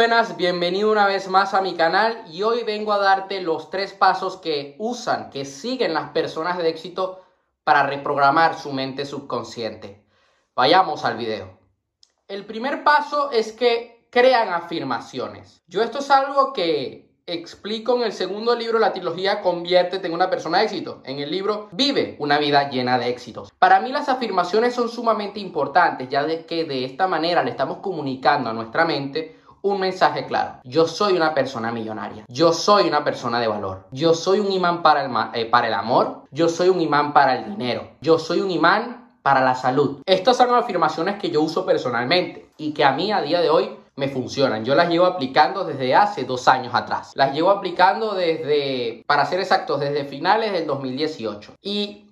buenas, bienvenido una vez más a mi canal y hoy vengo a darte los tres pasos que usan, que siguen las personas de éxito para reprogramar su mente subconsciente. Vayamos al video. El primer paso es que crean afirmaciones. Yo esto es algo que explico en el segundo libro la trilogía Conviértete en una persona de éxito. En el libro Vive una vida llena de éxitos. Para mí las afirmaciones son sumamente importantes, ya que de esta manera le estamos comunicando a nuestra mente un mensaje claro. Yo soy una persona millonaria. Yo soy una persona de valor. Yo soy un imán para el, eh, para el amor. Yo soy un imán para el dinero. Yo soy un imán para la salud. Estas son afirmaciones que yo uso personalmente y que a mí a día de hoy me funcionan. Yo las llevo aplicando desde hace dos años atrás. Las llevo aplicando desde, para ser exactos, desde finales del 2018. Y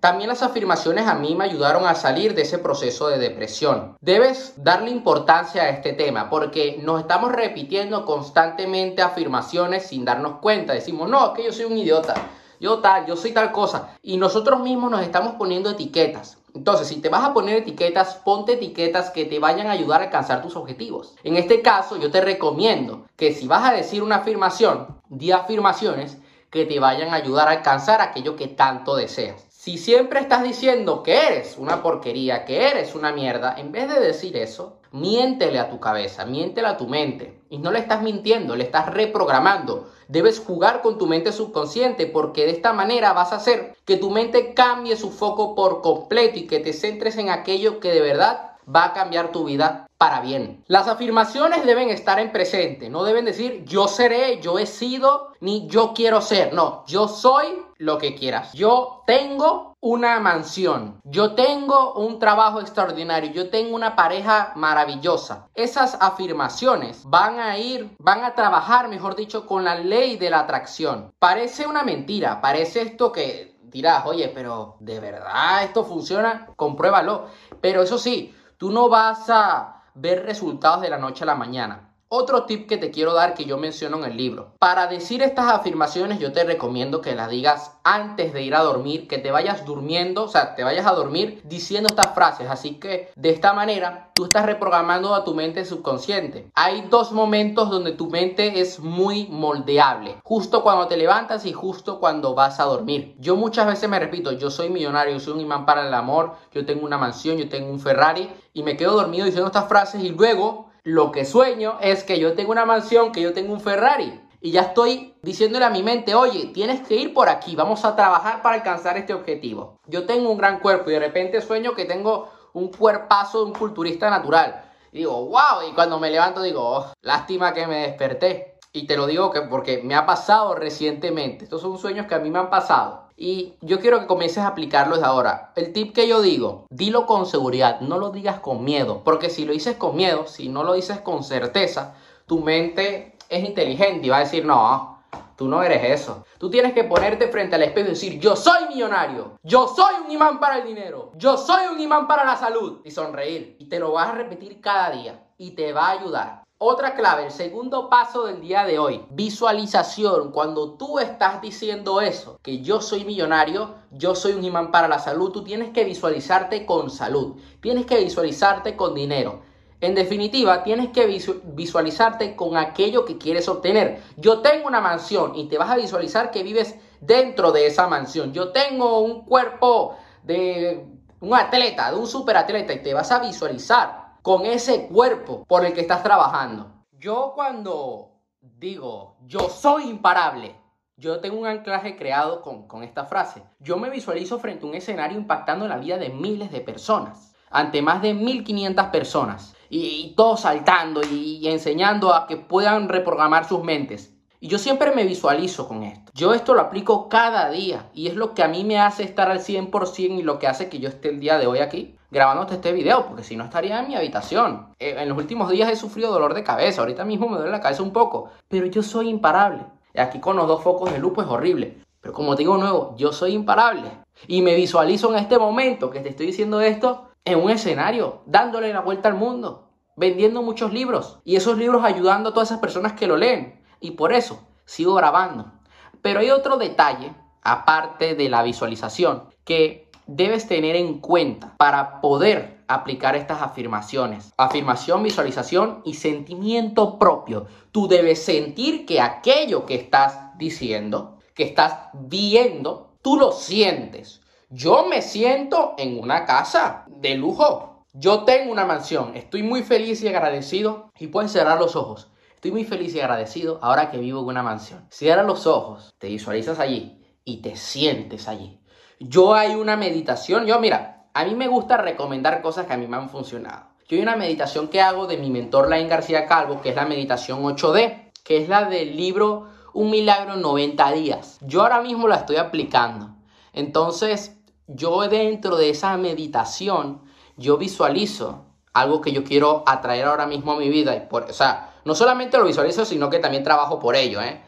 también las afirmaciones a mí me ayudaron a salir de ese proceso de depresión. Debes darle importancia a este tema porque nos estamos repitiendo constantemente afirmaciones sin darnos cuenta. Decimos, no, que yo soy un idiota, yo tal, yo soy tal cosa. Y nosotros mismos nos estamos poniendo etiquetas. Entonces, si te vas a poner etiquetas, ponte etiquetas que te vayan a ayudar a alcanzar tus objetivos. En este caso, yo te recomiendo que si vas a decir una afirmación, di afirmaciones que te vayan a ayudar a alcanzar aquello que tanto deseas. Si siempre estás diciendo que eres una porquería, que eres una mierda, en vez de decir eso, miéntele a tu cabeza, miéntele a tu mente. Y no le estás mintiendo, le estás reprogramando. Debes jugar con tu mente subconsciente porque de esta manera vas a hacer que tu mente cambie su foco por completo y que te centres en aquello que de verdad va a cambiar tu vida para bien. Las afirmaciones deben estar en presente, no deben decir yo seré, yo he sido, ni yo quiero ser. No, yo soy lo que quieras. Yo tengo una mansión, yo tengo un trabajo extraordinario, yo tengo una pareja maravillosa. Esas afirmaciones van a ir, van a trabajar, mejor dicho, con la ley de la atracción. Parece una mentira, parece esto que dirás, oye, pero ¿de verdad esto funciona? Compruébalo. Pero eso sí, tú no vas a ver resultados de la noche a la mañana. Otro tip que te quiero dar que yo menciono en el libro. Para decir estas afirmaciones yo te recomiendo que las digas antes de ir a dormir, que te vayas durmiendo, o sea, te vayas a dormir diciendo estas frases. Así que de esta manera tú estás reprogramando a tu mente subconsciente. Hay dos momentos donde tu mente es muy moldeable. Justo cuando te levantas y justo cuando vas a dormir. Yo muchas veces me repito, yo soy millonario, yo soy un imán para el amor, yo tengo una mansión, yo tengo un Ferrari y me quedo dormido diciendo estas frases y luego lo que sueño es que yo tengo una mansión, que yo tengo un Ferrari. Y ya estoy diciéndole a mi mente, oye, tienes que ir por aquí, vamos a trabajar para alcanzar este objetivo. Yo tengo un gran cuerpo y de repente sueño que tengo un cuerpazo de un culturista natural. Y digo, wow, y cuando me levanto digo, oh, lástima que me desperté. Y te lo digo que porque me ha pasado recientemente. Estos son sueños que a mí me han pasado. Y yo quiero que comiences a aplicarlo desde ahora. El tip que yo digo, dilo con seguridad, no lo digas con miedo, porque si lo dices con miedo, si no lo dices con certeza, tu mente es inteligente y va a decir, no, tú no eres eso. Tú tienes que ponerte frente al espejo y decir, yo soy millonario, yo soy un imán para el dinero, yo soy un imán para la salud y sonreír. Y te lo vas a repetir cada día y te va a ayudar. Otra clave, el segundo paso del día de hoy, visualización. Cuando tú estás diciendo eso, que yo soy millonario, yo soy un imán para la salud, tú tienes que visualizarte con salud, tienes que visualizarte con dinero. En definitiva, tienes que visualizarte con aquello que quieres obtener. Yo tengo una mansión y te vas a visualizar que vives dentro de esa mansión. Yo tengo un cuerpo de un atleta, de un superatleta y te vas a visualizar con ese cuerpo por el que estás trabajando. Yo cuando digo, yo soy imparable, yo tengo un anclaje creado con, esta frase. Yo me visualizo frente a un escenario impactando la vida de miles de personas, ante más de 1500 personas, y, todos saltando y enseñando a que puedan reprogramar sus mentes. Y yo siempre me visualizo con esto. Yo esto lo aplico cada día y es lo que a mí me hace estar al 100% y lo que hace que yo esté el día de hoy aquí grabándote este video, porque si no estaría en mi habitación. Eh, en los últimos días he sufrido dolor de cabeza, ahorita mismo me duele la cabeza un poco, pero yo soy imparable. Aquí con los dos focos de luz es horrible. Pero como te digo nuevo, yo soy imparable. Y me visualizo en este momento que te estoy diciendo esto en un escenario, dándole la vuelta al mundo, vendiendo muchos libros y esos libros ayudando a todas esas personas que lo leen. Y por eso sigo grabando. Pero hay otro detalle, aparte de la visualización, que debes tener en cuenta para poder aplicar estas afirmaciones. Afirmación, visualización y sentimiento propio. Tú debes sentir que aquello que estás diciendo, que estás viendo, tú lo sientes. Yo me siento en una casa de lujo. Yo tengo una mansión. Estoy muy feliz y agradecido. Y puedes cerrar los ojos. Estoy muy feliz y agradecido ahora que vivo en una mansión. Cierra los ojos, te visualizas allí y te sientes allí. Yo hay una meditación, yo mira, a mí me gusta recomendar cosas que a mí me han funcionado. Yo hay una meditación que hago de mi mentor Lain García Calvo, que es la meditación 8D, que es la del libro Un milagro en 90 días. Yo ahora mismo la estoy aplicando. Entonces, yo dentro de esa meditación, yo visualizo algo que yo quiero atraer ahora mismo a mi vida. Y por, o sea, no solamente lo visualizo, sino que también trabajo por ello. ¿eh?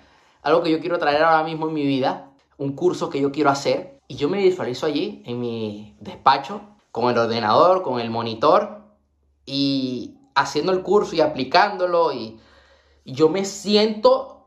Algo que yo quiero traer ahora mismo en mi vida, un curso que yo quiero hacer y yo me visualizo allí en mi despacho con el ordenador, con el monitor y haciendo el curso y aplicándolo y, yo me siento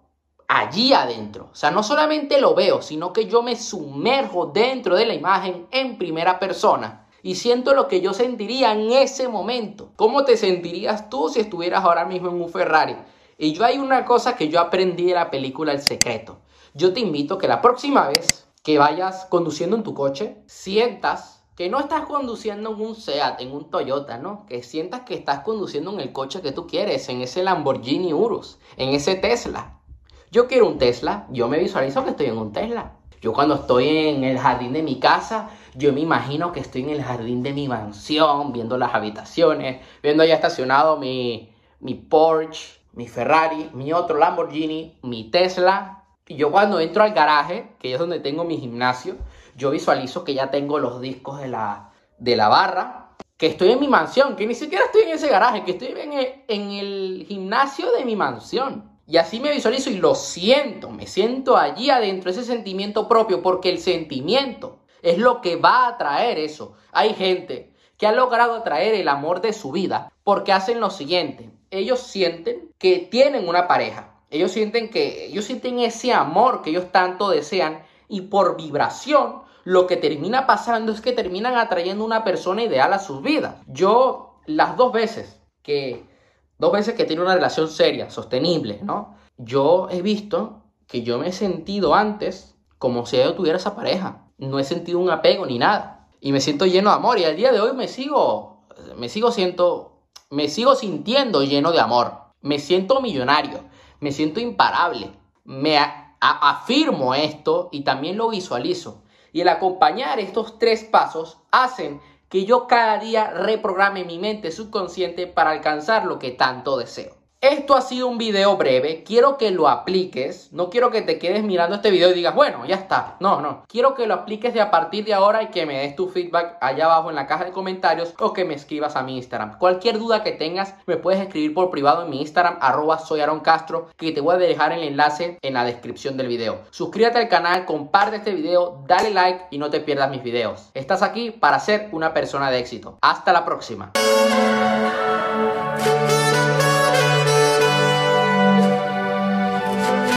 allí adentro. O sea, no solamente lo veo, sino que yo me sumerjo dentro de la imagen en primera persona y siento lo que yo sentiría en ese momento. ¿Cómo te sentirías tú si estuvieras ahora mismo en un Ferrari? Y yo hay una cosa que yo aprendí de la película El Secreto. Yo te invito que la próxima vez que vayas conduciendo en tu coche, sientas que no estás conduciendo en un Seat, en un Toyota, ¿no? Que sientas que estás conduciendo en el coche que tú quieres, en ese Lamborghini Urus, en ese Tesla. Yo quiero un Tesla, yo me visualizo que estoy en un Tesla. Yo cuando estoy en el jardín de mi casa, yo me imagino que estoy en el jardín de mi mansión, viendo las habitaciones, viendo ya estacionado mi, mi Porsche, mi Ferrari, mi otro Lamborghini, mi Tesla, yo cuando entro al garaje, que es donde tengo mi gimnasio, yo visualizo que ya tengo los discos de la, de la barra, que estoy en mi mansión, que ni siquiera estoy en ese garaje, que estoy en el, gimnasio de mi mansión. Y así me visualizo y lo siento, me siento allí adentro, ese sentimiento propio, porque el sentimiento es lo que va a traer eso. Hay gente que ha logrado atraer el amor de su vida porque hacen lo siguiente, ellos sienten que tienen una pareja, ellos sienten que ellos sienten ese amor que ellos tanto desean y por vibración lo que termina pasando es que terminan atrayendo una persona ideal a sus vidas. Yo las dos veces que dos veces que tiene una relación seria, sostenible, ¿no? Yo he visto que yo me he sentido antes como si yo tuviera esa pareja. No he sentido un apego ni nada y me siento lleno de amor y al día de hoy me sigo me sigo siento me sigo sintiendo lleno de amor. Me siento millonario me siento imparable. Me afirmo esto y también lo visualizo. Y el acompañar estos tres pasos hacen que yo cada día reprograme mi mente subconsciente para alcanzar lo que tanto deseo. Esto ha sido un video breve, quiero que lo apliques, no quiero que te quedes mirando este video y digas, bueno, ya está, no, no, quiero que lo apliques de a partir de ahora y que me des tu feedback allá abajo en la caja de comentarios o que me escribas a mi Instagram. Cualquier duda que tengas, me puedes escribir por privado en mi Instagram, arroba soy Aaron que te voy a dejar el enlace en la descripción del video. Suscríbete al canal, comparte este video, dale like y no te pierdas mis videos. Estás aquí para ser una persona de éxito. Hasta la próxima.